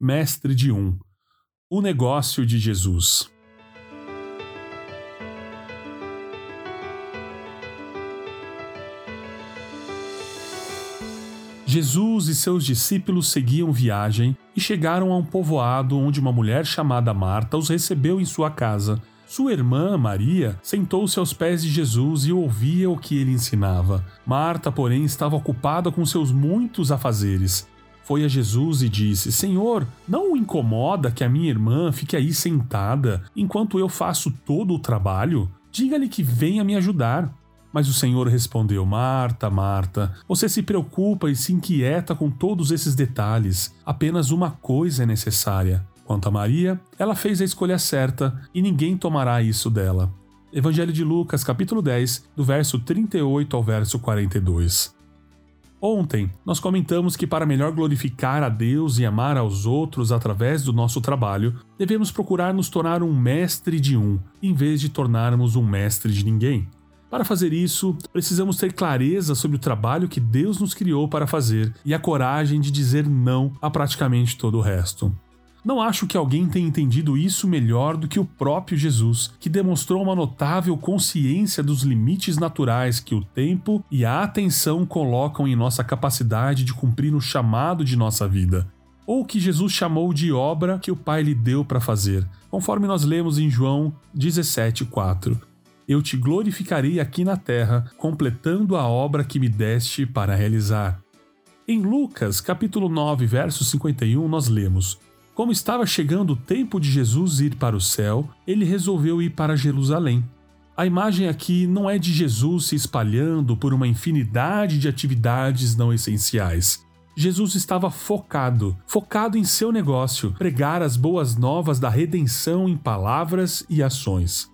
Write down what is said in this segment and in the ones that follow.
Mestre de um. O negócio de Jesus. Jesus e seus discípulos seguiam viagem e chegaram a um povoado onde uma mulher chamada Marta os recebeu em sua casa. Sua irmã, Maria, sentou-se aos pés de Jesus e ouvia o que ele ensinava. Marta, porém, estava ocupada com seus muitos afazeres. Foi a Jesus e disse: Senhor, não o incomoda que a minha irmã fique aí sentada enquanto eu faço todo o trabalho? Diga-lhe que venha me ajudar. Mas o Senhor respondeu: Marta, Marta, você se preocupa e se inquieta com todos esses detalhes. Apenas uma coisa é necessária. Quanto a Maria, ela fez a escolha certa e ninguém tomará isso dela. Evangelho de Lucas, capítulo 10, do verso 38 ao verso 42. Ontem, nós comentamos que para melhor glorificar a Deus e amar aos outros através do nosso trabalho, devemos procurar nos tornar um mestre de um, em vez de tornarmos um mestre de ninguém. Para fazer isso, precisamos ter clareza sobre o trabalho que Deus nos criou para fazer e a coragem de dizer não a praticamente todo o resto. Não acho que alguém tenha entendido isso melhor do que o próprio Jesus, que demonstrou uma notável consciência dos limites naturais que o tempo e a atenção colocam em nossa capacidade de cumprir o chamado de nossa vida, ou que Jesus chamou de obra que o Pai lhe deu para fazer, conforme nós lemos em João 17,4 eu te glorificarei aqui na terra, completando a obra que me deste para realizar. Em Lucas, capítulo 9, verso 51, nós lemos: Como estava chegando o tempo de Jesus ir para o céu, ele resolveu ir para Jerusalém. A imagem aqui não é de Jesus se espalhando por uma infinidade de atividades não essenciais. Jesus estava focado, focado em seu negócio, pregar as boas novas da redenção em palavras e ações.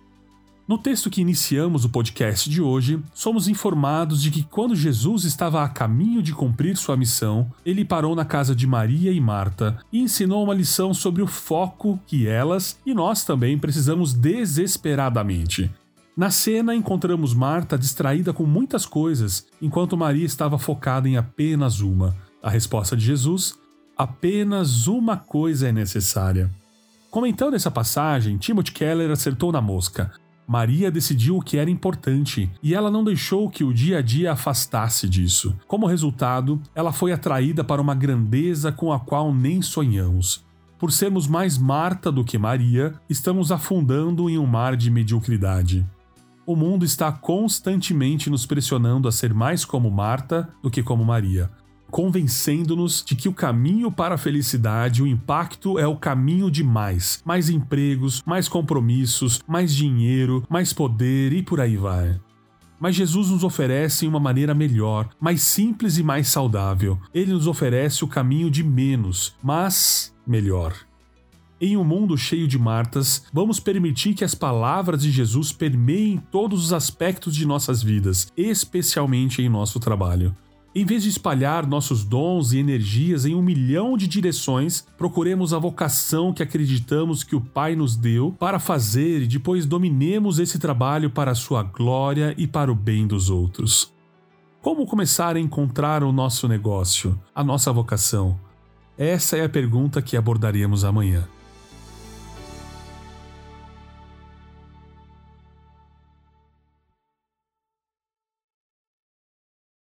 No texto que iniciamos o podcast de hoje, somos informados de que quando Jesus estava a caminho de cumprir sua missão, ele parou na casa de Maria e Marta e ensinou uma lição sobre o foco que elas e nós também precisamos desesperadamente. Na cena, encontramos Marta distraída com muitas coisas, enquanto Maria estava focada em apenas uma. A resposta de Jesus: apenas uma coisa é necessária. Comentando essa passagem, Timothy Keller acertou na mosca. Maria decidiu o que era importante e ela não deixou que o dia a dia afastasse disso. Como resultado, ela foi atraída para uma grandeza com a qual nem sonhamos. Por sermos mais Marta do que Maria, estamos afundando em um mar de mediocridade. O mundo está constantemente nos pressionando a ser mais como Marta do que como Maria, convencendo-nos de que o caminho para a felicidade, o impacto é o caminho de mais, mais empregos, mais compromissos, mais dinheiro, mais poder e por aí vai. Mas Jesus nos oferece uma maneira melhor, mais simples e mais saudável. Ele nos oferece o caminho de menos, mas melhor. Em um mundo cheio de Martas, vamos permitir que as palavras de Jesus permeiem todos os aspectos de nossas vidas, especialmente em nosso trabalho. Em vez de espalhar nossos dons e energias em um milhão de direções, procuremos a vocação que acreditamos que o Pai nos deu para fazer e depois dominemos esse trabalho para a sua glória e para o bem dos outros. Como começar a encontrar o nosso negócio, a nossa vocação? Essa é a pergunta que abordaremos amanhã.